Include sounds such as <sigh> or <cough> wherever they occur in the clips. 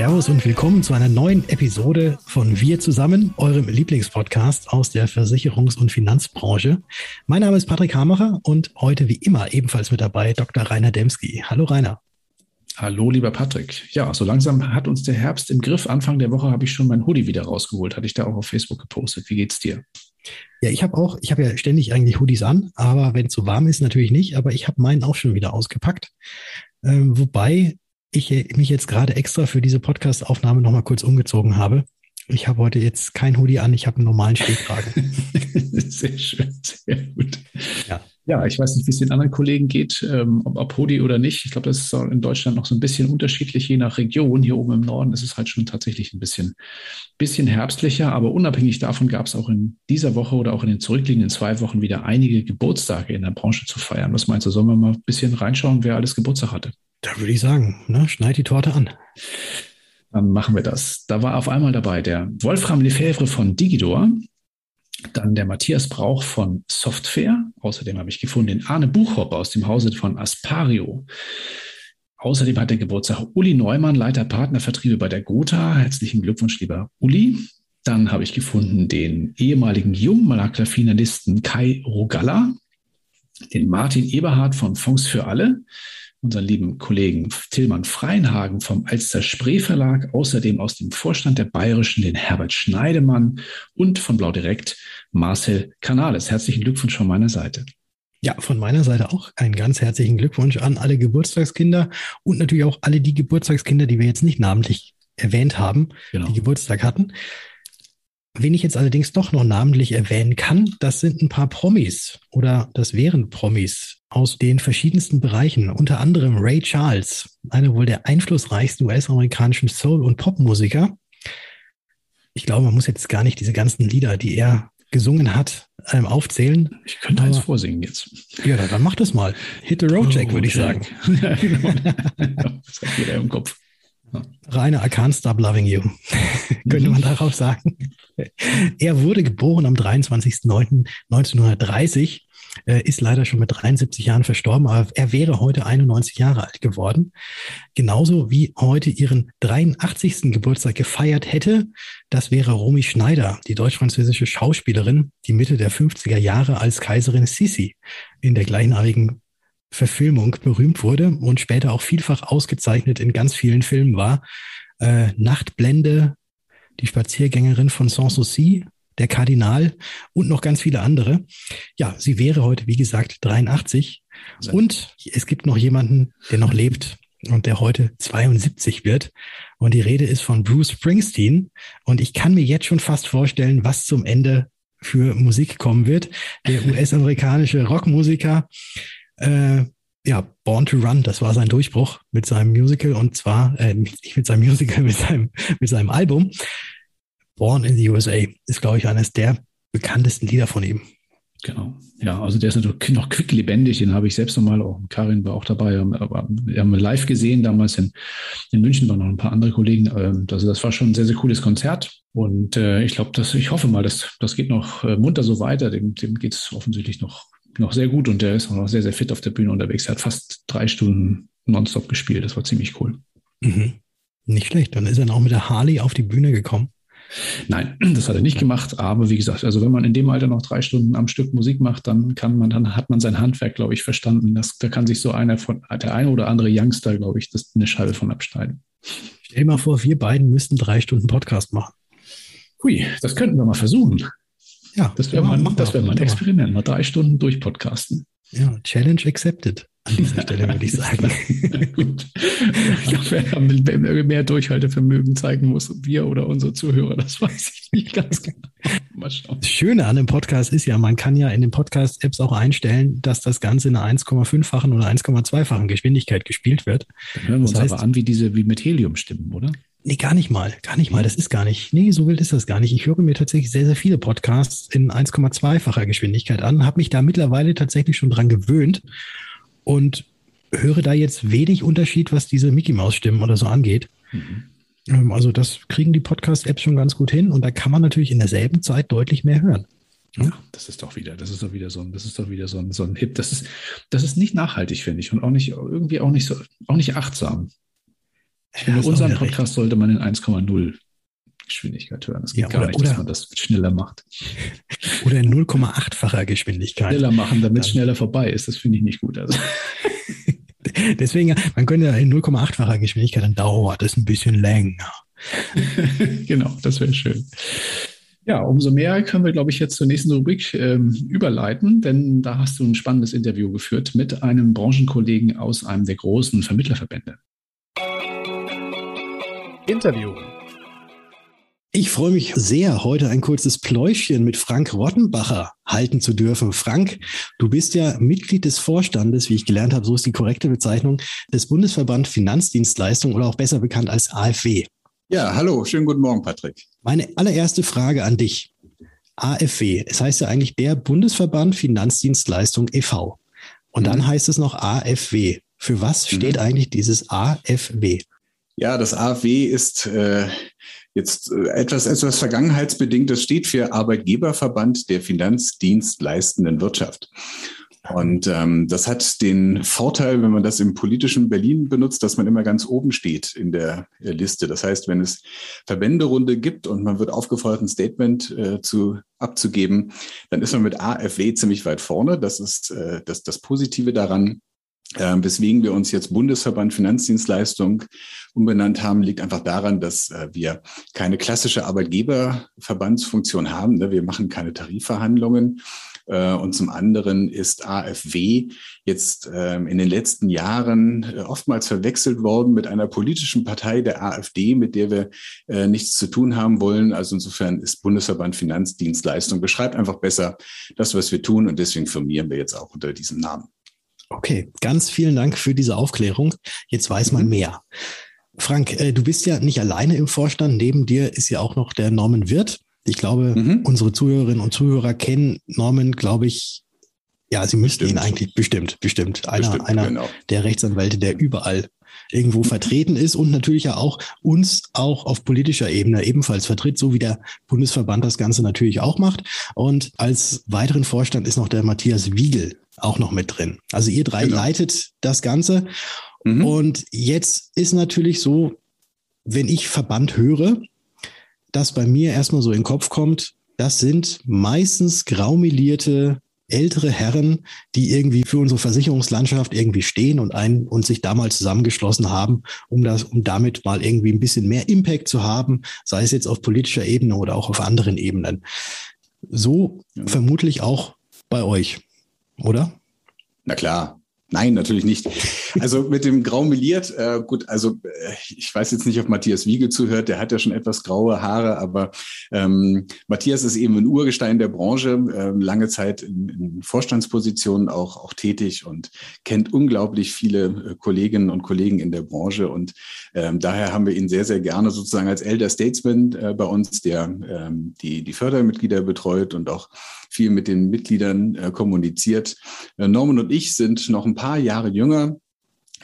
Servus und willkommen zu einer neuen Episode von Wir zusammen, eurem Lieblingspodcast aus der Versicherungs- und Finanzbranche. Mein Name ist Patrick Hamacher und heute wie immer ebenfalls mit dabei Dr. Rainer Demski. Hallo Rainer. Hallo, lieber Patrick. Ja, so langsam hat uns der Herbst im Griff. Anfang der Woche habe ich schon mein Hoodie wieder rausgeholt. Hatte ich da auch auf Facebook gepostet. Wie geht's dir? Ja, ich habe auch, ich habe ja ständig eigentlich Hoodies an, aber wenn es so warm ist, natürlich nicht. Aber ich habe meinen auch schon wieder ausgepackt. Ähm, wobei ich mich jetzt gerade extra für diese Podcast-Aufnahme nochmal kurz umgezogen habe. Ich habe heute jetzt kein Hoodie an, ich habe einen normalen Stehkragen. <laughs> sehr schön, sehr gut. Ja. ja, ich weiß nicht, wie es den anderen Kollegen geht, ähm, ob, ob Hoodie oder nicht. Ich glaube, das ist in Deutschland noch so ein bisschen unterschiedlich, je nach Region. Hier oben im Norden ist es halt schon tatsächlich ein bisschen, bisschen herbstlicher, aber unabhängig davon gab es auch in dieser Woche oder auch in den zurückliegenden zwei Wochen wieder einige Geburtstage in der Branche zu feiern. Was meinst du, sollen wir mal ein bisschen reinschauen, wer alles Geburtstag hatte? Da würde ich sagen, ne, schneid die Torte an. Dann machen wir das. Da war auf einmal dabei der Wolfram Lefebvre von Digidor, dann der Matthias Brauch von Software. Außerdem habe ich gefunden den Arne Buchhopp aus dem Hause von Aspario. Außerdem hat der Geburtstag Uli Neumann, Leiter Partnervertriebe bei der Gotha. Herzlichen Glückwunsch, lieber Uli. Dann habe ich gefunden den ehemaligen Jungmakler-Finalisten Kai Rogalla, den Martin Eberhardt von Fonds für alle, unseren lieben Kollegen Tillmann Freinhagen vom Alster Spree Verlag, außerdem aus dem Vorstand der Bayerischen den Herbert Schneidemann und von Blau Direkt Marcel Canales. Herzlichen Glückwunsch von meiner Seite. Ja, von meiner Seite auch einen ganz herzlichen Glückwunsch an alle Geburtstagskinder und natürlich auch alle die Geburtstagskinder, die wir jetzt nicht namentlich erwähnt haben, genau. die Geburtstag hatten. Wen ich jetzt allerdings doch noch namentlich erwähnen kann, das sind ein paar Promis oder das wären Promis aus den verschiedensten Bereichen, unter anderem Ray Charles, einer wohl der einflussreichsten US-amerikanischen Soul- und Popmusiker. Ich glaube, man muss jetzt gar nicht diese ganzen Lieder, die er gesungen hat, ähm, aufzählen. Ich könnte eins vorsingen jetzt. Ja, dann mach das mal. Hit the road, Jack, oh, würde ich Jack. sagen. <laughs> ja, genau. das hat jeder im Kopf. Rainer, I can't stop loving you, <laughs> könnte man darauf sagen. Er wurde geboren am 23.09.1930, äh, ist leider schon mit 73 Jahren verstorben, aber er wäre heute 91 Jahre alt geworden. Genauso wie heute ihren 83. Geburtstag gefeiert hätte, das wäre Romy Schneider, die deutsch-französische Schauspielerin, die Mitte der 50er Jahre als Kaiserin Sissi in der gleichnamigen Verfilmung berühmt wurde und später auch vielfach ausgezeichnet in ganz vielen Filmen war. Äh, Nachtblende, die Spaziergängerin von Sanssouci, der Kardinal und noch ganz viele andere. Ja, sie wäre heute, wie gesagt, 83. Und es gibt noch jemanden, der noch lebt und der heute 72 wird. Und die Rede ist von Bruce Springsteen. Und ich kann mir jetzt schon fast vorstellen, was zum Ende für Musik kommen wird. Der <laughs> US-amerikanische Rockmusiker äh, ja, Born to Run, das war sein Durchbruch mit seinem Musical und zwar, äh, nicht mit seinem Musical, <laughs> mit seinem, mit seinem Album. Born in the USA ist, glaube ich, eines der bekanntesten Lieder von ihm. Genau. Ja, also der ist natürlich noch quicklebendig, den habe ich selbst nochmal, auch Karin war auch dabei, aber wir haben live gesehen, damals in, in München waren noch ein paar andere Kollegen. Also das war schon ein sehr, sehr cooles Konzert. Und äh, ich glaube, dass ich hoffe mal, dass das geht noch äh, munter so weiter. Dem, dem geht es offensichtlich noch noch sehr gut und der ist auch noch sehr, sehr fit auf der Bühne unterwegs. Er hat fast drei Stunden nonstop gespielt. Das war ziemlich cool. Mhm. Nicht schlecht. Dann ist er auch mit der Harley auf die Bühne gekommen. Nein, <clears throat> das hat er nicht gemacht. Aber wie gesagt, also wenn man in dem Alter noch drei Stunden am Stück Musik macht, dann kann man, dann hat man sein Handwerk, glaube ich, verstanden. Das, da kann sich so einer von, der eine oder andere Youngster, glaube ich, das eine Scheibe von abschneiden. Stell dir mal vor, wir beiden müssten drei Stunden Podcast machen. Hui, das könnten wir mal versuchen. Ja, das wäre mal, das wär mal ein Experiment, mal drei Stunden durchpodcasten. Ja, Challenge accepted an dieser <laughs> Stelle, würde ich sagen. <laughs> Gut. <laughs> Ich glaube, wer mehr Durchhaltevermögen zeigen muss, wir oder unsere Zuhörer, das weiß ich nicht ganz genau. Mal schauen. Das Schöne an dem Podcast ist ja, man kann ja in den Podcast-Apps auch einstellen, dass das Ganze in einer 1,5-fachen oder 1,2-fachen Geschwindigkeit gespielt wird. Dann hören wir das uns heißt, aber an, wie diese, wie mit Helium stimmen, oder? Nee, gar nicht mal. Gar nicht mal. Das ist gar nicht. Nee, so wild ist das gar nicht. Ich höre mir tatsächlich sehr, sehr viele Podcasts in 1,2-facher Geschwindigkeit an, habe mich da mittlerweile tatsächlich schon dran gewöhnt und höre da jetzt wenig Unterschied, was diese Mickey Maus Stimmen oder so angeht. Mhm. Ähm, also das kriegen die Podcast-Apps schon ganz gut hin und da kann man natürlich in derselben Zeit deutlich mehr hören. Ja, das ist doch wieder, das ist doch wieder so ein, das ist doch wieder so ein, so ein Hip. Das ist, das ist nicht nachhaltig, finde ich, und auch nicht, irgendwie auch nicht so, auch nicht achtsam. Finde, unseren Podcast recht. sollte man in 1,0 Geschwindigkeit hören. Es geht ja, gar nicht, oder, dass man das schneller macht. Oder in 0,8-facher Geschwindigkeit. Schneller machen, damit es schneller vorbei ist. Das finde ich nicht gut. Also. <laughs> Deswegen, man könnte ja in 0,8-facher Geschwindigkeit, dann dauert es ein bisschen länger. <laughs> genau, das wäre schön. Ja, umso mehr können wir, glaube ich, jetzt zur nächsten Rubrik ähm, überleiten, denn da hast du ein spannendes Interview geführt mit einem Branchenkollegen aus einem der großen Vermittlerverbände. Interview. Ich freue mich sehr, heute ein kurzes Pläuschen mit Frank Rottenbacher halten zu dürfen. Frank, du bist ja Mitglied des Vorstandes, wie ich gelernt habe, so ist die korrekte Bezeichnung, des Bundesverband Finanzdienstleistung oder auch besser bekannt als AfW. Ja, hallo, schönen guten Morgen, Patrick. Meine allererste Frage an dich. AfW, es heißt ja eigentlich der Bundesverband Finanzdienstleistung e.V. Und dann mhm. heißt es noch AfW. Für was mhm. steht mhm. eigentlich dieses AfW? Ja, das AfW ist äh, jetzt äh, etwas, etwas Vergangenheitsbedingtes, steht für Arbeitgeberverband der Finanzdienstleistenden Wirtschaft. Und ähm, das hat den Vorteil, wenn man das im politischen Berlin benutzt, dass man immer ganz oben steht in der äh, Liste. Das heißt, wenn es Verbänderunde gibt und man wird aufgefordert, ein Statement äh, zu, abzugeben, dann ist man mit AfW ziemlich weit vorne. Das ist äh, das, das Positive daran. Äh, weswegen wir uns jetzt Bundesverband Finanzdienstleistung umbenannt haben, liegt einfach daran, dass äh, wir keine klassische Arbeitgeberverbandsfunktion haben. Ne? Wir machen keine Tarifverhandlungen. Äh, und zum anderen ist AfW jetzt ähm, in den letzten Jahren äh, oftmals verwechselt worden mit einer politischen Partei der AfD, mit der wir äh, nichts zu tun haben wollen. Also insofern ist Bundesverband Finanzdienstleistung beschreibt einfach besser das, was wir tun. Und deswegen firmieren wir jetzt auch unter diesem Namen. Okay, ganz vielen Dank für diese Aufklärung. Jetzt weiß man mhm. mehr. Frank, äh, du bist ja nicht alleine im Vorstand. Neben dir ist ja auch noch der Norman Wirth. Ich glaube, mhm. unsere Zuhörerinnen und Zuhörer kennen Norman, glaube ich, ja, sie müssten ihn eigentlich bestimmt, bestimmt. Einer, bestimmt, einer genau. der Rechtsanwälte, der überall irgendwo vertreten ist und natürlich ja auch uns auch auf politischer Ebene ebenfalls vertritt, so wie der Bundesverband das Ganze natürlich auch macht. Und als weiteren Vorstand ist noch der Matthias Wiegel auch noch mit drin. Also ihr drei genau. leitet das Ganze. Mhm. Und jetzt ist natürlich so, wenn ich Verband höre, dass bei mir erstmal so in den Kopf kommt, das sind meistens graumelierte ältere Herren, die irgendwie für unsere Versicherungslandschaft irgendwie stehen und ein und sich damals zusammengeschlossen haben, um das, um damit mal irgendwie ein bisschen mehr Impact zu haben, sei es jetzt auf politischer Ebene oder auch auf anderen Ebenen. So ja. vermutlich auch bei euch oder? Na klar, Nein, natürlich nicht. <laughs> Also mit dem Grau meliert, äh, gut, also äh, ich weiß jetzt nicht, ob Matthias Wiegel zuhört, der hat ja schon etwas graue Haare, aber ähm, Matthias ist eben ein Urgestein der Branche, äh, lange Zeit in, in Vorstandspositionen auch, auch tätig und kennt unglaublich viele äh, Kolleginnen und Kollegen in der Branche und ähm, daher haben wir ihn sehr, sehr gerne sozusagen als Elder Statesman äh, bei uns, der ähm, die, die Fördermitglieder betreut und auch viel mit den Mitgliedern äh, kommuniziert. Äh, Norman und ich sind noch ein paar Jahre jünger.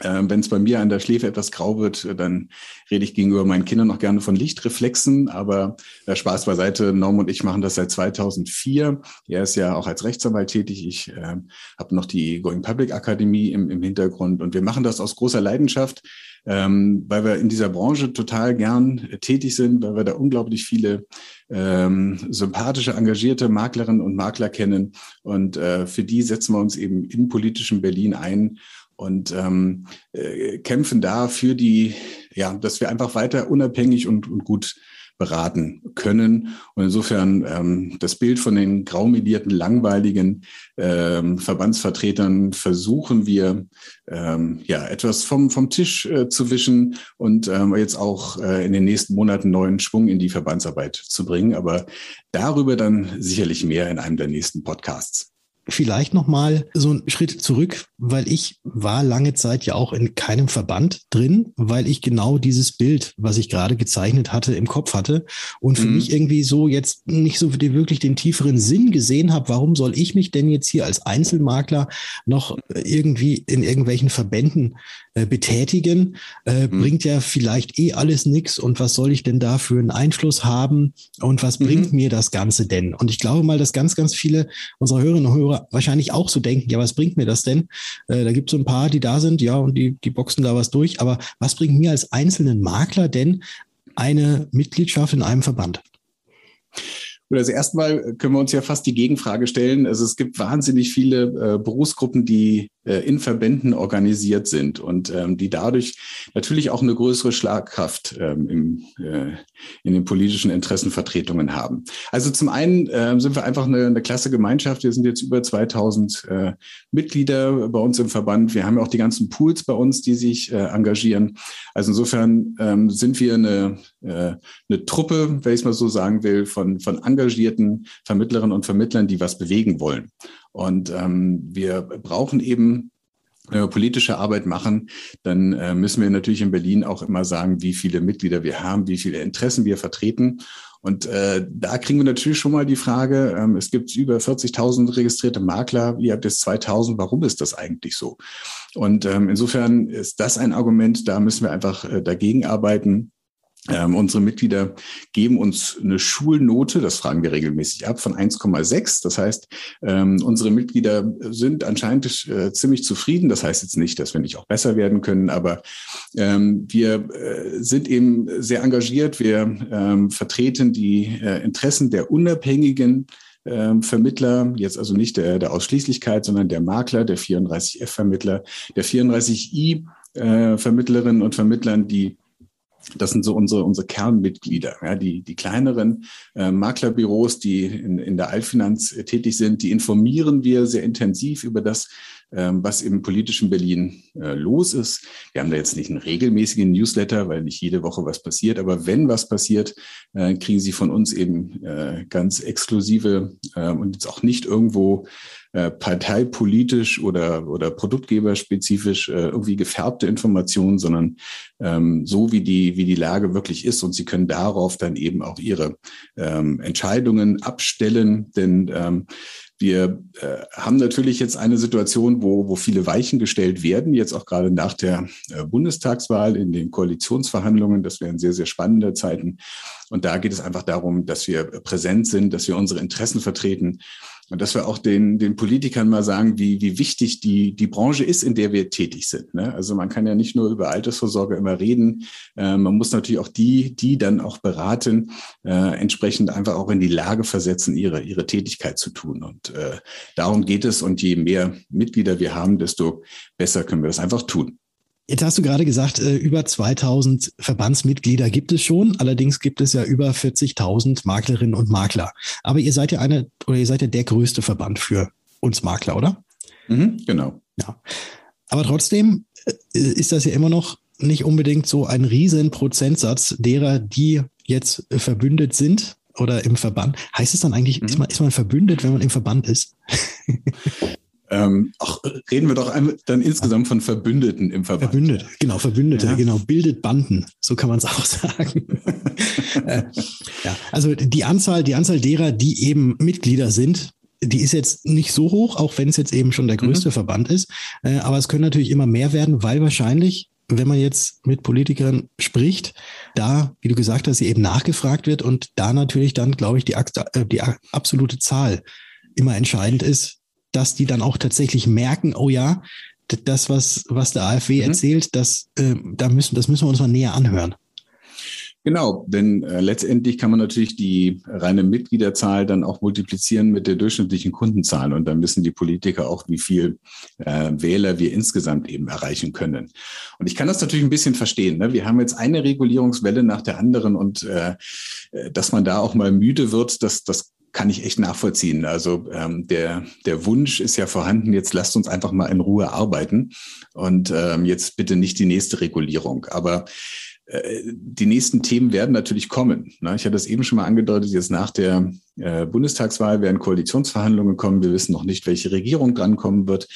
Äh, Wenn es bei mir an der Schläfe etwas grau wird, äh, dann rede ich gegenüber meinen Kindern noch gerne von Lichtreflexen. Aber äh, Spaß beiseite, Norm und ich machen das seit 2004. Er ist ja auch als Rechtsanwalt tätig. Ich äh, habe noch die Going Public Akademie im, im Hintergrund. Und wir machen das aus großer Leidenschaft ähm, weil wir in dieser Branche total gern äh, tätig sind, weil wir da unglaublich viele ähm, sympathische, engagierte Maklerinnen und Makler kennen. Und äh, für die setzen wir uns eben in politischem Berlin ein und ähm, äh, kämpfen da für die, ja, dass wir einfach weiter unabhängig und, und gut beraten können. Und insofern ähm, das Bild von den graumelierten, langweiligen ähm, Verbandsvertretern versuchen wir ähm, ja etwas vom, vom Tisch äh, zu wischen und ähm, jetzt auch äh, in den nächsten Monaten neuen Schwung in die Verbandsarbeit zu bringen. Aber darüber dann sicherlich mehr in einem der nächsten Podcasts vielleicht noch mal so einen Schritt zurück, weil ich war lange Zeit ja auch in keinem Verband drin, weil ich genau dieses Bild, was ich gerade gezeichnet hatte, im Kopf hatte und für mhm. mich irgendwie so jetzt nicht so wirklich den tieferen Sinn gesehen habe, warum soll ich mich denn jetzt hier als Einzelmakler noch irgendwie in irgendwelchen Verbänden äh, betätigen? Äh, mhm. Bringt ja vielleicht eh alles nichts und was soll ich denn da für einen Einfluss haben und was mhm. bringt mir das Ganze denn? Und ich glaube mal, dass ganz, ganz viele unserer Hörerinnen und Hörer Wahrscheinlich auch so denken, ja, was bringt mir das denn? Äh, da gibt es so ein paar, die da sind, ja, und die, die boxen da was durch. Aber was bringt mir als einzelnen Makler denn eine Mitgliedschaft in einem Verband? Also erstmal können wir uns ja fast die Gegenfrage stellen. Also es gibt wahnsinnig viele äh, Berufsgruppen, die in Verbänden organisiert sind und ähm, die dadurch natürlich auch eine größere Schlagkraft ähm, im, äh, in den politischen Interessenvertretungen haben. Also zum einen äh, sind wir einfach eine, eine klasse Gemeinschaft. Wir sind jetzt über 2000 äh, Mitglieder bei uns im Verband. Wir haben auch die ganzen Pools bei uns, die sich äh, engagieren. Also insofern ähm, sind wir eine, äh, eine Truppe, wenn ich es mal so sagen will, von, von engagierten Vermittlerinnen und Vermittlern, die was bewegen wollen. Und ähm, wir brauchen eben wenn wir politische Arbeit machen, dann äh, müssen wir natürlich in Berlin auch immer sagen, wie viele Mitglieder wir haben, wie viele Interessen wir vertreten. Und äh, da kriegen wir natürlich schon mal die Frage, ähm, es gibt über 40.000 registrierte Makler, ihr habt jetzt 2.000, warum ist das eigentlich so? Und ähm, insofern ist das ein Argument, da müssen wir einfach äh, dagegen arbeiten. Ähm, unsere Mitglieder geben uns eine Schulnote, das fragen wir regelmäßig ab, von 1,6. Das heißt, ähm, unsere Mitglieder sind anscheinend äh, ziemlich zufrieden. Das heißt jetzt nicht, dass wir nicht auch besser werden können, aber ähm, wir äh, sind eben sehr engagiert. Wir ähm, vertreten die äh, Interessen der unabhängigen ähm, Vermittler, jetzt also nicht der, der Ausschließlichkeit, sondern der Makler, der 34F-Vermittler, der 34I-Vermittlerinnen äh, und Vermittlern, die das sind so unsere, unsere Kernmitglieder. Ja, die, die kleineren äh, Maklerbüros, die in, in der Altfinanz äh, tätig sind, die informieren wir sehr intensiv über das, ähm, was im politischen Berlin äh, los ist. Wir haben da jetzt nicht einen regelmäßigen Newsletter, weil nicht jede Woche was passiert. Aber wenn was passiert, äh, kriegen Sie von uns eben äh, ganz exklusive äh, und jetzt auch nicht irgendwo äh, parteipolitisch oder, oder produktgeberspezifisch äh, irgendwie gefärbte Informationen, sondern ähm, so wie die, wie die Lage wirklich ist. Und Sie können darauf dann eben auch Ihre ähm, Entscheidungen abstellen, denn ähm, wir äh, haben natürlich jetzt eine Situation, wo, wo viele Weichen gestellt werden, jetzt auch gerade nach der äh, Bundestagswahl in den Koalitionsverhandlungen. Das wären sehr, sehr spannende Zeiten. Und da geht es einfach darum, dass wir präsent sind, dass wir unsere Interessen vertreten und dass wir auch den, den Politikern mal sagen, wie, wie wichtig die, die Branche ist, in der wir tätig sind. Ne? Also man kann ja nicht nur über Altersvorsorge immer reden. Äh, man muss natürlich auch die, die dann auch beraten, äh, entsprechend einfach auch in die Lage versetzen, ihre, ihre Tätigkeit zu tun. Und äh, darum geht es. Und je mehr Mitglieder wir haben, desto besser können wir das einfach tun. Jetzt hast du gerade gesagt, äh, über 2000 Verbandsmitglieder gibt es schon. Allerdings gibt es ja über 40.000 Maklerinnen und Makler. Aber ihr seid ja eine oder ihr seid ja der größte Verband für uns Makler, oder? Mhm, genau. Ja. Aber trotzdem äh, ist das ja immer noch nicht unbedingt so ein riesen Prozentsatz derer, die jetzt verbündet sind oder im Verband. Heißt es dann eigentlich, mhm. ist, man, ist man verbündet, wenn man im Verband ist? <laughs> Ähm, auch reden wir doch dann insgesamt von Verbündeten im Verband. Verbündete, genau, Verbündete, ja. genau, bildet Banden, so kann man es <laughs> auch sagen. <laughs> äh, ja, also die Anzahl, die Anzahl derer, die eben Mitglieder sind, die ist jetzt nicht so hoch, auch wenn es jetzt eben schon der größte mhm. Verband ist. Äh, aber es können natürlich immer mehr werden, weil wahrscheinlich, wenn man jetzt mit Politikern spricht, da, wie du gesagt hast, sie eben nachgefragt wird und da natürlich dann, glaube ich, die, äh, die absolute Zahl immer entscheidend ist, dass die dann auch tatsächlich merken, oh ja, das, was, was der AfW mhm. erzählt, das, äh, da müssen, das müssen wir uns mal näher anhören. Genau, denn äh, letztendlich kann man natürlich die reine Mitgliederzahl dann auch multiplizieren mit der durchschnittlichen Kundenzahl und dann wissen die Politiker auch, wie viel äh, Wähler wir insgesamt eben erreichen können. Und ich kann das natürlich ein bisschen verstehen. Ne? Wir haben jetzt eine Regulierungswelle nach der anderen und äh, äh dass man da auch mal müde wird, das, das kann ich echt nachvollziehen. Also ähm, der, der Wunsch ist ja vorhanden, jetzt lasst uns einfach mal in Ruhe arbeiten und ähm, jetzt bitte nicht die nächste Regulierung. Aber äh, die nächsten Themen werden natürlich kommen. Ne? Ich hatte das eben schon mal angedeutet, jetzt nach der äh, Bundestagswahl werden Koalitionsverhandlungen kommen. Wir wissen noch nicht, welche Regierung drankommen wird.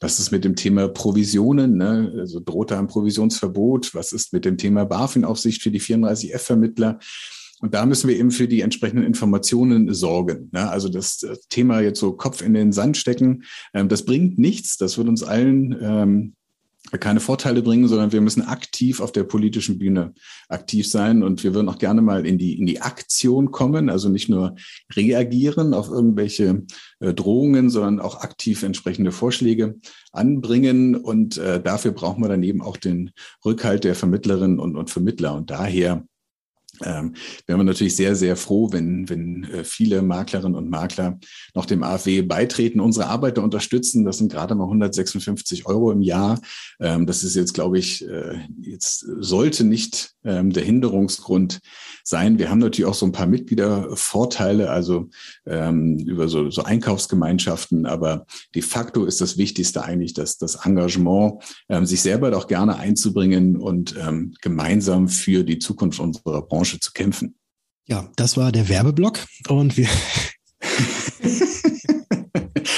Was ist mit dem Thema Provisionen? Ne? Also droht da ein Provisionsverbot? Was ist mit dem Thema BaFin-Aufsicht für die 34F-Vermittler? Und da müssen wir eben für die entsprechenden Informationen sorgen. Ne? Also das Thema jetzt so Kopf in den Sand stecken, ähm, das bringt nichts. Das wird uns allen ähm, keine Vorteile bringen, sondern wir müssen aktiv auf der politischen Bühne aktiv sein. Und wir würden auch gerne mal in die, in die Aktion kommen, also nicht nur reagieren auf irgendwelche äh, Drohungen, sondern auch aktiv entsprechende Vorschläge anbringen. Und äh, dafür brauchen wir dann eben auch den Rückhalt der Vermittlerinnen und, und Vermittler. Und daher ähm, wären wir natürlich sehr, sehr froh, wenn, wenn äh, viele Maklerinnen und Makler noch dem AfW beitreten, unsere Arbeiter unterstützen. Das sind gerade mal 156 Euro im Jahr. Ähm, das ist jetzt, glaube ich, äh, jetzt sollte nicht ähm, der Hinderungsgrund sein. Wir haben natürlich auch so ein paar Mitgliedervorteile, also ähm, über so, so Einkaufsgemeinschaften, aber de facto ist das Wichtigste eigentlich, dass das Engagement, ähm, sich selber doch gerne einzubringen und ähm, gemeinsam für die Zukunft unserer Branche zu kämpfen. Ja, das war der Werbeblock und wir <laughs>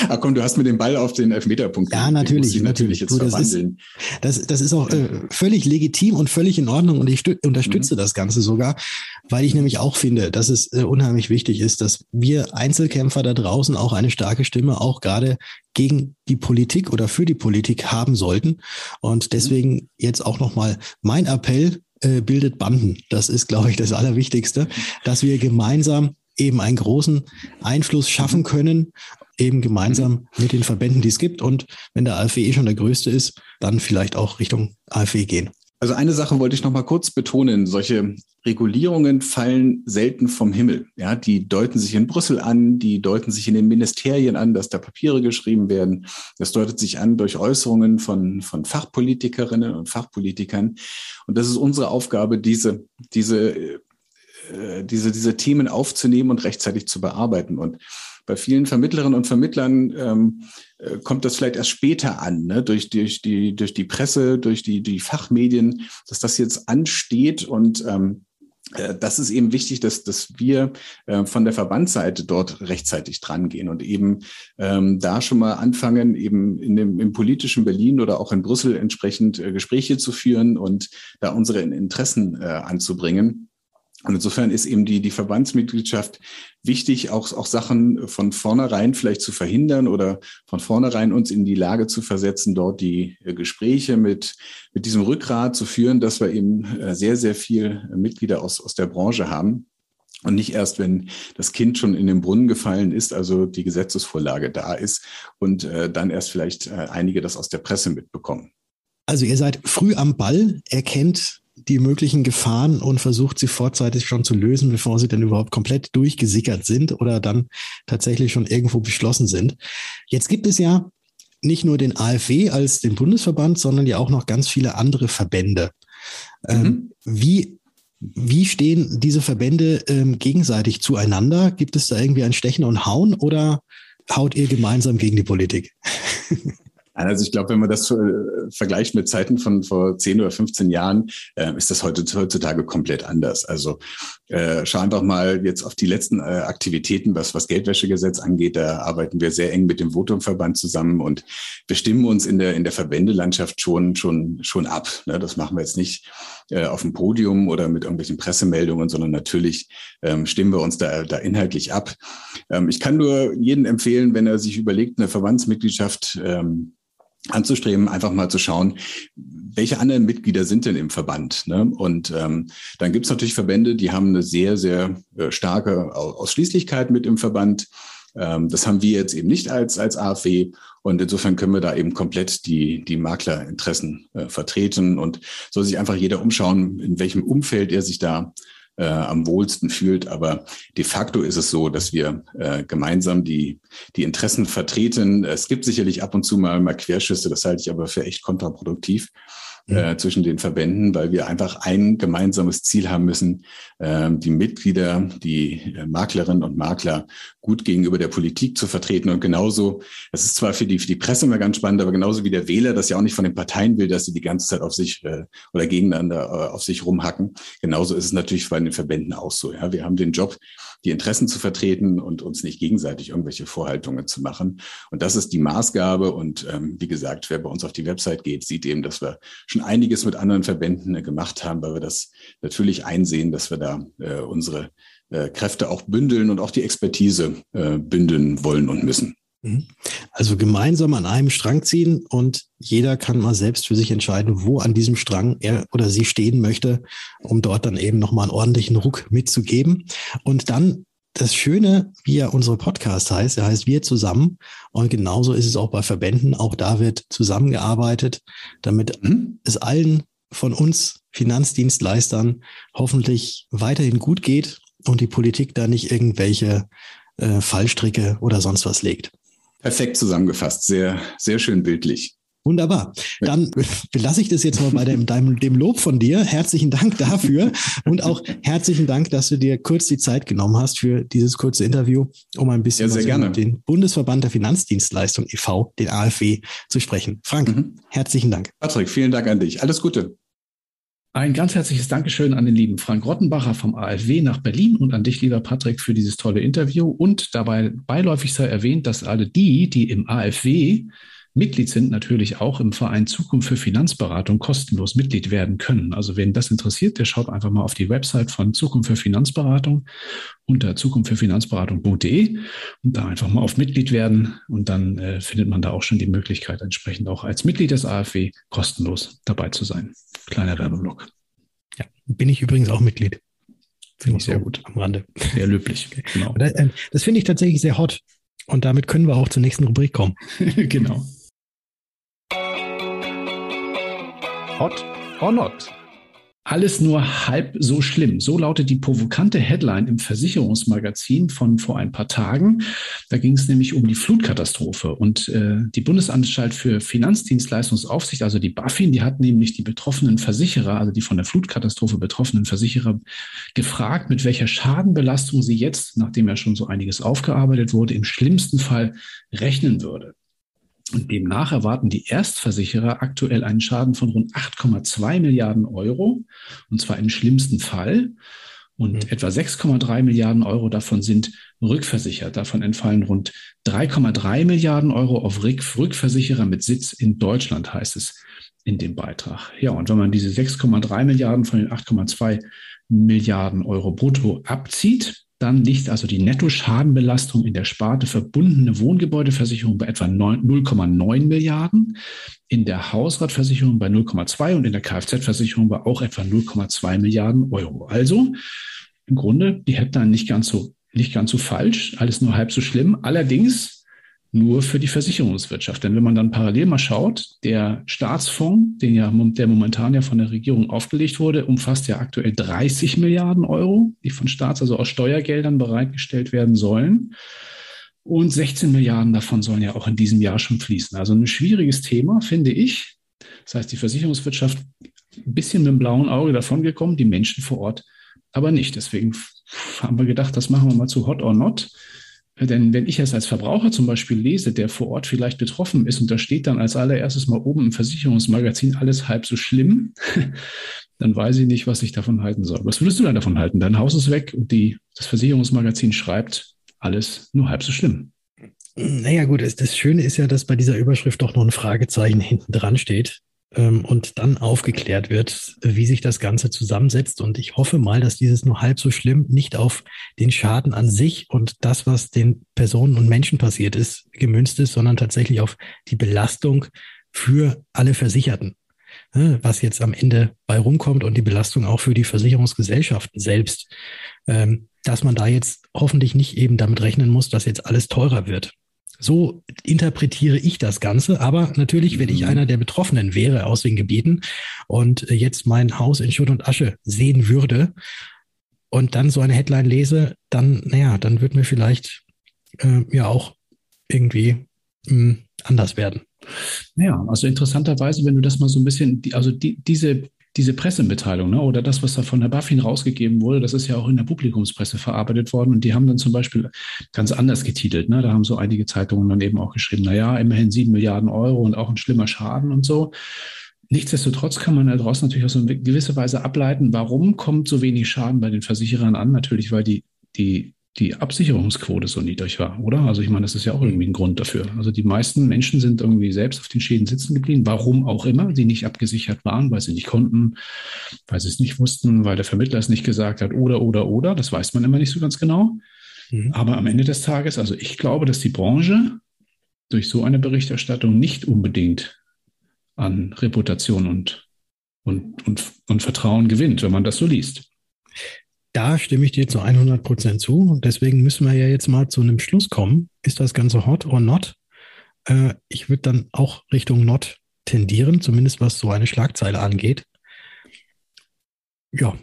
Ah, komm, du hast mir den Ball auf den Elfmeterpunkt. Ja, natürlich, natürlich. Jetzt du, das, verwandeln. Ist, das, das ist auch äh, völlig legitim und völlig in Ordnung und ich unterstütze mhm. das Ganze sogar, weil ich nämlich auch finde, dass es äh, unheimlich wichtig ist, dass wir Einzelkämpfer da draußen auch eine starke Stimme, auch gerade gegen die Politik oder für die Politik haben sollten. Und deswegen jetzt auch nochmal mein Appell, äh, bildet Banden. Das ist, glaube ich, das Allerwichtigste, dass wir gemeinsam eben einen großen Einfluss schaffen können eben gemeinsam mit den Verbänden, die es gibt. Und wenn der AfW eh schon der größte ist, dann vielleicht auch Richtung AfW gehen. Also eine Sache wollte ich noch mal kurz betonen. Solche Regulierungen fallen selten vom Himmel. Ja, die deuten sich in Brüssel an, die deuten sich in den Ministerien an, dass da Papiere geschrieben werden. Das deutet sich an durch Äußerungen von, von Fachpolitikerinnen und Fachpolitikern. Und das ist unsere Aufgabe, diese, diese, diese, diese Themen aufzunehmen und rechtzeitig zu bearbeiten. Und bei vielen Vermittlerinnen und Vermittlern ähm, äh, kommt das vielleicht erst später an, ne? durch, durch, die, durch die Presse, durch die, die Fachmedien, dass das jetzt ansteht und ähm, äh, das ist eben wichtig, dass, dass wir äh, von der Verbandsseite dort rechtzeitig drangehen und eben ähm, da schon mal anfangen, eben in dem, im politischen Berlin oder auch in Brüssel entsprechend äh, Gespräche zu führen und da unsere Interessen äh, anzubringen. Und insofern ist eben die, die Verbandsmitgliedschaft wichtig, auch, auch Sachen von vornherein vielleicht zu verhindern oder von vornherein uns in die Lage zu versetzen, dort die äh, Gespräche mit, mit diesem Rückgrat zu führen, dass wir eben äh, sehr, sehr viel Mitglieder aus, aus der Branche haben. Und nicht erst, wenn das Kind schon in den Brunnen gefallen ist, also die Gesetzesvorlage da ist und äh, dann erst vielleicht einige das aus der Presse mitbekommen. Also ihr seid früh am Ball, erkennt die möglichen Gefahren und versucht sie vorzeitig schon zu lösen, bevor sie denn überhaupt komplett durchgesickert sind oder dann tatsächlich schon irgendwo beschlossen sind. Jetzt gibt es ja nicht nur den AfW als den Bundesverband, sondern ja auch noch ganz viele andere Verbände. Ähm, mhm. Ähm, wie, wie stehen diese Verbände ähm, gegenseitig zueinander? Gibt es da irgendwie ein Stechen und Hauen oder haut ihr gemeinsam gegen die Politik? <laughs> Also ich glaube, wenn man das äh, vergleicht mit Zeiten von vor 10 oder 15 Jahren, äh, ist das heutzutage komplett anders. Also äh, schau einfach mal jetzt auf die letzten äh, Aktivitäten, was, was Geldwäschegesetz angeht. Da arbeiten wir sehr eng mit dem Votumverband zusammen und bestimmen uns in der, in der Verbändelandschaft schon, schon, schon ab. Ne? Das machen wir jetzt nicht äh, auf dem Podium oder mit irgendwelchen Pressemeldungen, sondern natürlich ähm, stimmen wir uns da, da inhaltlich ab. Ähm, ich kann nur jeden empfehlen, wenn er sich überlegt, eine Verbandsmitgliedschaft ähm, anzustreben, einfach mal zu schauen, welche anderen Mitglieder sind denn im Verband. Ne? Und ähm, dann gibt es natürlich Verbände, die haben eine sehr, sehr äh, starke Ausschließlichkeit mit im Verband. Ähm, das haben wir jetzt eben nicht als, als AfW. Und insofern können wir da eben komplett die, die Maklerinteressen äh, vertreten und soll sich einfach jeder umschauen, in welchem Umfeld er sich da äh, am wohlsten fühlt. Aber de facto ist es so, dass wir äh, gemeinsam die, die Interessen vertreten. Es gibt sicherlich ab und zu mal, mal Querschüsse, das halte ich aber für echt kontraproduktiv äh, zwischen den Verbänden, weil wir einfach ein gemeinsames Ziel haben müssen, äh, die Mitglieder, die äh, Maklerinnen und Makler gut gegenüber der Politik zu vertreten. Und genauso, das ist zwar für die, für die Presse immer ganz spannend, aber genauso wie der Wähler das ja auch nicht von den Parteien will, dass sie die ganze Zeit auf sich äh, oder gegeneinander äh, auf sich rumhacken. Genauso ist es natürlich bei den Verbänden auch so. Ja, wir haben den Job, die Interessen zu vertreten und uns nicht gegenseitig irgendwelche Vorhaltungen zu machen. Und das ist die Maßgabe. Und ähm, wie gesagt, wer bei uns auf die Website geht, sieht eben, dass wir schon einiges mit anderen Verbänden äh, gemacht haben, weil wir das natürlich einsehen, dass wir da äh, unsere äh, Kräfte auch bündeln und auch die Expertise äh, bündeln wollen und müssen. Mhm. Also gemeinsam an einem Strang ziehen und jeder kann mal selbst für sich entscheiden, wo an diesem Strang er oder sie stehen möchte, um dort dann eben nochmal einen ordentlichen Ruck mitzugeben. Und dann das Schöne, wie ja unsere Podcast heißt, er heißt Wir zusammen. Und genauso ist es auch bei Verbänden. Auch da wird zusammengearbeitet, damit mhm. es allen von uns Finanzdienstleistern hoffentlich weiterhin gut geht und die Politik da nicht irgendwelche äh, Fallstricke oder sonst was legt. Perfekt zusammengefasst, sehr, sehr schön bildlich. Wunderbar. Dann belasse ich das jetzt mal bei dem, <laughs> dem Lob von dir. Herzlichen Dank dafür und auch herzlichen Dank, dass du dir kurz die Zeit genommen hast für dieses kurze Interview, um ein bisschen ja, über den Bundesverband der Finanzdienstleistung e.V., den AfW, zu sprechen. Frank, mhm. herzlichen Dank. Patrick, vielen Dank an dich. Alles Gute. Ein ganz herzliches Dankeschön an den lieben Frank Rottenbacher vom AfW nach Berlin und an dich, lieber Patrick, für dieses tolle Interview. Und dabei beiläufig sei erwähnt, dass alle die, die im AfW Mitglied sind, natürlich auch im Verein Zukunft für Finanzberatung kostenlos Mitglied werden können. Also wen das interessiert, der schaut einfach mal auf die Website von Zukunft für Finanzberatung unter zukunftfürfinanzberatung.de und da einfach mal auf Mitglied werden und dann äh, findet man da auch schon die Möglichkeit, entsprechend auch als Mitglied des AfW kostenlos dabei zu sein. Kleiner Werbeblock. Ja, bin ich übrigens auch Mitglied. Finde ich sehr gut. Am Rande. Sehr löblich. <laughs> Genau. Das, äh, das finde ich tatsächlich sehr hot. Und damit können wir auch zur nächsten Rubrik kommen. <laughs> genau. Hot or not? Alles nur halb so schlimm. So lautet die provokante Headline im Versicherungsmagazin von vor ein paar Tagen. Da ging es nämlich um die Flutkatastrophe. Und äh, die Bundesanstalt für Finanzdienstleistungsaufsicht, also die BaFin, die hat nämlich die betroffenen Versicherer, also die von der Flutkatastrophe betroffenen Versicherer, gefragt, mit welcher Schadenbelastung sie jetzt, nachdem ja schon so einiges aufgearbeitet wurde, im schlimmsten Fall rechnen würde. Und demnach erwarten die Erstversicherer aktuell einen Schaden von rund 8,2 Milliarden Euro, und zwar im schlimmsten Fall. Und mhm. etwa 6,3 Milliarden Euro davon sind rückversichert. Davon entfallen rund 3,3 Milliarden Euro auf Rückversicherer mit Sitz in Deutschland, heißt es in dem Beitrag. Ja, und wenn man diese 6,3 Milliarden von den 8,2 Milliarden Euro brutto abzieht, dann liegt also die Nettoschadenbelastung in der Sparte verbundene Wohngebäudeversicherung bei etwa 0,9 Milliarden, in der Hausratversicherung bei 0,2 und in der Kfz-Versicherung bei auch etwa 0,2 Milliarden Euro. Also im Grunde die Headline nicht ganz so nicht ganz so falsch, alles nur halb so schlimm. Allerdings nur für die Versicherungswirtschaft. Denn wenn man dann parallel mal schaut, der Staatsfonds, den ja, der momentan ja von der Regierung aufgelegt wurde, umfasst ja aktuell 30 Milliarden Euro, die von Staats, also aus Steuergeldern bereitgestellt werden sollen. Und 16 Milliarden davon sollen ja auch in diesem Jahr schon fließen. Also ein schwieriges Thema, finde ich. Das heißt, die Versicherungswirtschaft ein bisschen mit dem blauen Auge davongekommen, die Menschen vor Ort aber nicht. Deswegen haben wir gedacht, das machen wir mal zu Hot or Not. Denn wenn ich es als Verbraucher zum Beispiel lese, der vor Ort vielleicht betroffen ist und da steht dann als allererstes mal oben im Versicherungsmagazin alles halb so schlimm, <laughs> dann weiß ich nicht, was ich davon halten soll. Was würdest du dann davon halten? Dein Haus ist weg und die, das Versicherungsmagazin schreibt alles nur halb so schlimm. Naja, gut, das Schöne ist ja, dass bei dieser Überschrift doch noch ein Fragezeichen hinten dran steht ähm, und dann aufgeklärt wird, wie sich das Ganze zusammensetzt. Und ich hoffe mal, dass dieses nur halb so schlimm nicht auf den Schaden an sich und das, was den Personen und Menschen passiert ist, gemünzt ist, sondern tatsächlich auf die Belastung für alle Versicherten ne, was jetzt am Ende bei rumkommt und die Belastung auch für die Versicherungsgesellschaften selbst, ähm, dass man da jetzt hoffentlich nicht eben damit rechnen muss, dass jetzt alles teurer wird. So interpretiere ich das Ganze. Aber natürlich, wenn ich mhm. einer der Betroffenen wäre aus den Gebieten und jetzt mein Haus in Schutt und Asche sehen würde und dann so eine Headline lese, dann, naja, dann wird mir vielleicht äh, ja auch irgendwie mh, hm, anders werden. Ja, also interessanterweise, wenn du das mal so ein bisschen, also die, diese diese Pressemitteilung ne, oder das, was da von der Buffin rausgegeben wurde, das ist ja auch in der Publikumspresse verarbeitet worden. Und die haben dann zum Beispiel ganz anders getitelt. Ne? Da haben so einige Zeitungen dann eben auch geschrieben, na ja, immerhin sieben Milliarden Euro und auch ein schlimmer Schaden und so. Nichtsdestotrotz kann man daraus natürlich auch so in gewisser Weise ableiten, warum kommt so wenig Schaden bei den Versicherern an? Natürlich, weil die, die die Absicherungsquote so niedrig war, oder? Also ich meine, das ist ja auch irgendwie ein Grund dafür. Also die meisten Menschen sind irgendwie selbst auf den Schäden sitzen geblieben, warum auch immer, sie nicht abgesichert waren, weil sie nicht konnten, weil sie es nicht wussten, weil der Vermittler es nicht gesagt hat, oder, oder, oder. Das weiß man immer nicht so ganz genau. Mhm. Aber am Ende des Tages, also ich glaube, dass die Branche durch so eine Berichterstattung nicht unbedingt an Reputation und, und, und, und Vertrauen gewinnt, wenn man das so liest. Da stimme ich dir zu 100 Prozent zu. Und deswegen müssen wir ja jetzt mal zu einem Schluss kommen. Ist das Ganze hot or not? Äh, ich würde dann auch Richtung not tendieren, zumindest was so eine Schlagzeile angeht. Ja.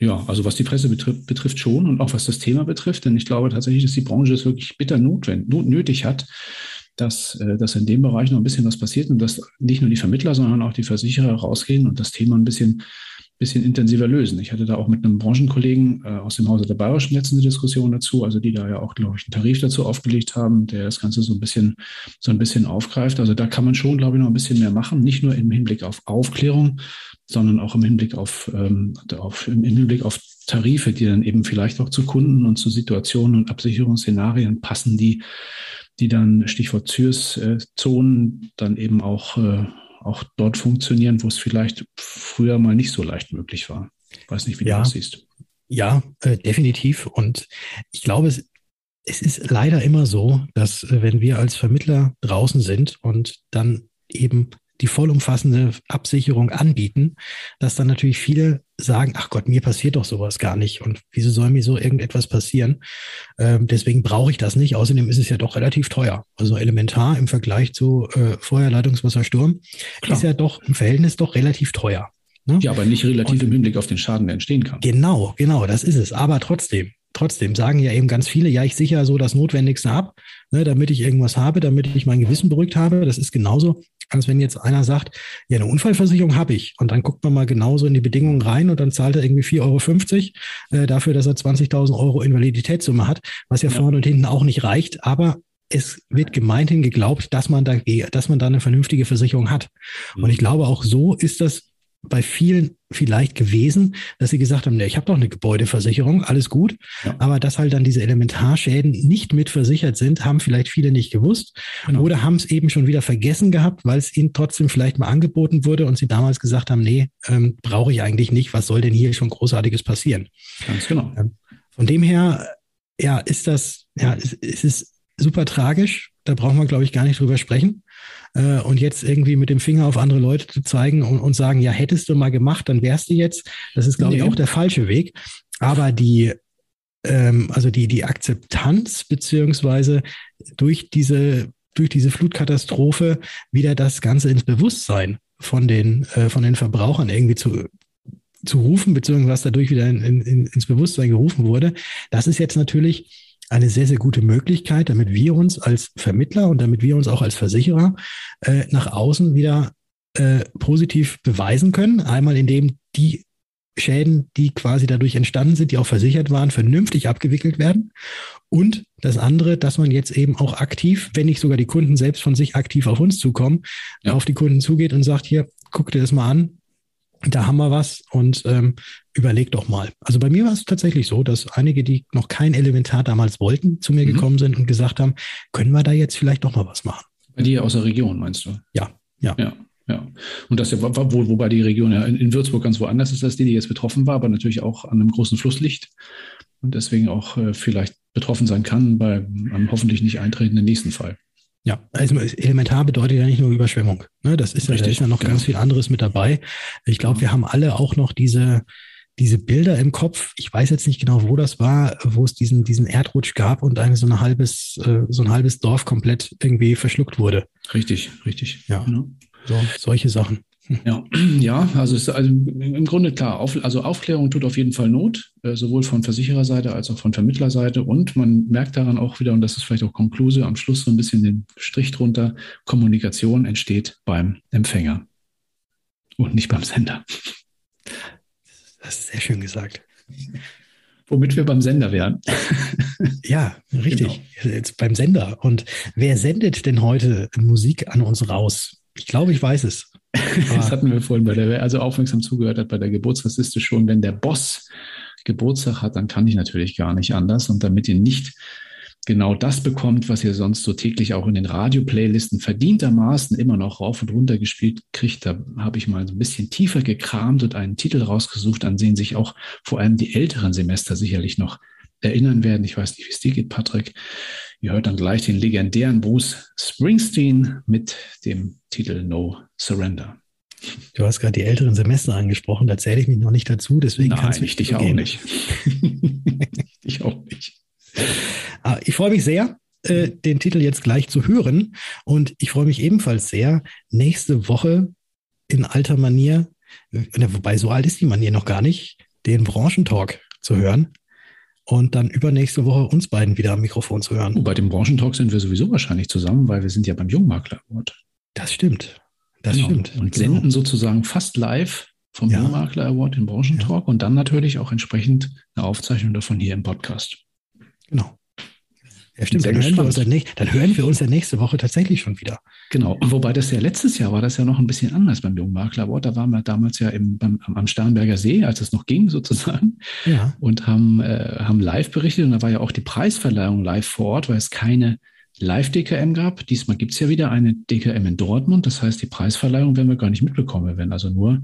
Ja, also was die Presse betrifft, betrifft schon und auch was das Thema betrifft, denn ich glaube tatsächlich, dass die Branche es wirklich bitter notwendig, nötig hat, dass, äh, dass in dem Bereich noch ein bisschen was passiert und dass nicht nur die Vermittler, sondern auch die Versicherer rausgehen und das Thema ein bisschen bisschen intensiver lösen. Ich hatte da auch mit einem Branchenkollegen äh, aus dem Hause der Bayerischen letzte Diskussion dazu, also die da ja auch, glaube ich, einen Tarif dazu aufgelegt haben, der das Ganze so ein bisschen, so ein bisschen aufgreift. Also da kann man schon, glaube ich, noch ein bisschen mehr machen, nicht nur im Hinblick auf Aufklärung, sondern auch im Hinblick auf, ähm, auf im Hinblick auf Tarife, die dann eben vielleicht auch zu Kunden und zu Situationen und Absicherungsszenarien passen, die, die dann Stichwort ZÜRS-Zonen äh, dann eben auch äh, auch dort funktionieren, wo es vielleicht früher mal nicht so leicht möglich war. Ich weiß nicht, wie ja, du das siehst. Ja, äh, definitiv. Und ich glaube, es, es ist leider immer so, dass äh, wenn wir als Vermittler draußen sind und dann eben die vollumfassende Absicherung anbieten, dass dann natürlich viele sagen, ach Gott, mir passiert doch sowas gar nicht und wieso soll mir so irgendetwas passieren? Ähm, deswegen brauche ich das nicht. Außerdem ist es ja doch relativ teuer. Also elementar im Vergleich zu äh, Feuerleitungswassersturm Klar. ist ja doch im Verhältnis doch relativ teuer. Ne? Ja, aber nicht relativ und, im Hinblick auf den Schaden, der entstehen kann. Genau, genau, das ist es. Aber trotzdem, trotzdem sagen ja eben ganz viele, ja, ich sichere so das Notwendigste ab, ne, damit ich irgendwas habe, damit ich mein Gewissen beruhigt habe. Das ist genauso, als wenn jetzt einer sagt, ja, eine Unfallversicherung habe ich. Und dann guckt man mal genauso in die Bedingungen rein und dann zahlt er irgendwie 4,50 Euro äh, dafür, dass er 20.000 Euro Invaliditätssumme hat, was ja, ja vorne und hinten auch nicht reicht. Aber es wird gemeinhin geglaubt, dass man da, dass man da eine vernünftige Versicherung hat. Und mhm. ich glaube, auch so ist das bei vielen vielleicht gewesen, dass sie gesagt haben, ne, ich habe doch eine Gebäudeversicherung, alles gut, ja. aber dass halt dann diese Elementarschäden nicht mit versichert sind, haben vielleicht viele nicht gewusst genau. oder haben es eben schon wieder vergessen gehabt, weil es ihnen trotzdem vielleicht mal angeboten wurde und sie damals gesagt haben, nee, ähm, brauche ich eigentlich nicht, was soll denn hier schon großartiges passieren? Ganz genau. Ähm, von dem her, ja, ist das, ja, es, es ist super tragisch, da brauchen wir, glaube ich, gar nicht drüber sprechen äh, und jetzt irgendwie mit dem Finger auf andere Leute zu zeigen und, und sagen, ja, hättest du mal gemacht, dann wärst du jetzt. Das ist, glaube nee. ich, auch der falsche Weg. Aber die, ähm, also die, die Akzeptanz beziehungsweise durch diese, durch diese Flutkatastrophe wieder das Ganze ins Bewusstsein von den, äh, von den Verbrauchern irgendwie zu, zu rufen, beziehungsweise was dadurch wieder in, in, ins Bewusstsein gerufen wurde. Das ist jetzt natürlich eine sehr, sehr gute Möglichkeit, damit wir uns als Vermittler und damit wir uns auch als Versicherer äh, nach außen wieder äh, positiv beweisen können. Einmal indem die Schäden, die quasi dadurch entstanden sind, die auch versichert waren, vernünftig abgewickelt werden. Und das andere, dass man jetzt eben auch aktiv, wenn nicht sogar die Kunden selbst von sich aktiv auf uns zukommen, ja. auf die Kunden zugeht und sagt, hier, guck dir das mal an, da haben wir was und ähm, überleg doch mal. Also bei mir war es tatsächlich so, dass einige, die noch kein Elementar damals wollten, zu mir mhm. gekommen sind und gesagt haben, können wir da jetzt vielleicht doch mal was machen. Bei dir aus der Region, meinst du? Ja, ja. Ja. Ja, und das ja, wo, wobei die Region ja in, Würzburg ganz woanders ist als die, die jetzt betroffen war, aber natürlich auch an einem großen Fluss liegt und deswegen auch äh, vielleicht betroffen sein kann bei einem hoffentlich nicht eintretenden nächsten Fall. Ja, also elementar bedeutet ja nicht nur Überschwemmung. Ne? Das ist, Richtig, da ist ja noch genau. ganz viel anderes mit dabei. Ich glaube, ja. wir haben alle auch noch diese, diese Bilder im Kopf. Ich weiß jetzt nicht genau, wo das war, wo es diesen, diesen Erdrutsch gab und ein so ein halbes, äh, so ein halbes Dorf komplett irgendwie verschluckt wurde. Richtig, richtig. Ja. Genau. So, solche Sachen. Ja, <clears throat> ja also, ist also im Grunde klar, auf, also Aufklärung tut auf jeden Fall Not, äh, sowohl von Versichererseite als auch von Vermittlerseite. Und man merkt daran auch wieder, und das ist vielleicht auch Konkluse, am Schluss so ein bisschen den Strich drunter, Kommunikation entsteht beim Empfänger und nicht beim Sender. Das ist sehr schön gesagt. Womit wir beim Sender wären. ja, richtig. Genau. Jetzt beim Sender. Und wer sendet denn heute Musik an uns raus? Ich glaube, ich weiß es. Das hatten wir vorhin bei der, also aufmerksam zugehört hat bei der Geburtstagsliste schon, wenn der Boss Geburtstag hat, dann kann ich natürlich gar nicht anders. Und damit ihr nicht genau das bekommt, was ihr sonst so täglich auch in den Radio-Playlisten verdientermaßen immer noch rauf und runter gespielt kriegt, da habe ich mal so ein bisschen tiefer gekramt und einen Titel rausgesucht, an den sich auch vor allem die älteren Semester sicherlich noch erinnern werden. Ich weiß nicht, wie es dir geht, Patrick. Ihr hört dann gleich den legendären Bruce Springsteen mit dem Titel No Surrender. Du hast gerade die älteren Semester angesprochen, da zähle ich mich noch nicht dazu, deswegen Nein, kannst du ich dich auch nicht. <laughs> ich auch nicht. Ah, ich freue mich sehr, äh, den Titel jetzt gleich zu hören und ich freue mich ebenfalls sehr, nächste Woche in alter Manier, äh, wobei so alt ist die Manier noch gar nicht, den Branchentalk zu hören und dann übernächste Woche uns beiden wieder am Mikrofon zu hören. Oh, bei dem Branchentalk sind wir sowieso wahrscheinlich zusammen, weil wir sind ja beim Jungmakler Award. Das stimmt. Das genau. stimmt. Und genau. senden sozusagen fast live vom ja. Jungmakler Award den Branchentalk ja. und dann natürlich auch entsprechend eine Aufzeichnung davon hier im Podcast. Genau. Ja, stimmt. Dann hören, wir uns dann, dann hören wir uns ja nächste Woche tatsächlich schon wieder. Genau. Wobei das ja letztes Jahr war das ja noch ein bisschen anders beim Jungmakler Award. Da waren wir damals ja im, beim, am Starnberger See, als es noch ging sozusagen. Ja. Und haben, äh, haben live berichtet. Und da war ja auch die Preisverleihung live vor Ort, weil es keine Live-DKM gab. Diesmal gibt es ja wieder eine DKM in Dortmund. Das heißt, die Preisverleihung werden wir gar nicht mitbekommen. Wir werden also nur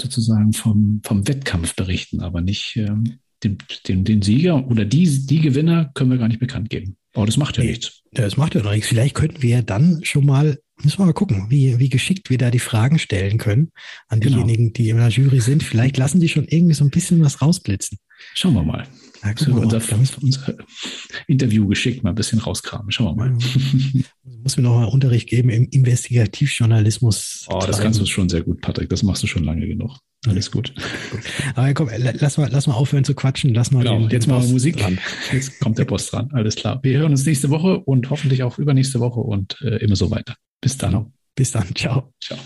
sozusagen vom, vom Wettkampf berichten, aber nicht ähm, den, den, den Sieger oder die, die Gewinner können wir gar nicht bekannt geben. Aber das macht ja nee, nichts. Das macht ja noch nichts. Vielleicht könnten wir dann schon mal, müssen wir mal gucken, wie, wie geschickt wir da die Fragen stellen können an genau. diejenigen, die in der Jury sind. Vielleicht lassen die schon irgendwie so ein bisschen was rausblitzen. Schauen wir mal. Unser, unser <laughs> Interview geschickt mal ein bisschen rauskramen. Schauen wir mal. <laughs> Muss mir noch mal Unterricht geben im Investigativjournalismus. Oh, das kannst du schon sehr gut, Patrick. Das machst du schon lange genug. Alles gut. <laughs> Aber komm, lass mal, lass mal aufhören zu quatschen. Lass mal genau, den, jetzt machen wir Musik dran. Jetzt kommt der Boss dran. Alles klar. Wir hören uns nächste Woche und hoffentlich auch übernächste Woche und äh, immer so weiter. Bis dann. Bis dann. Ciao. Ciao.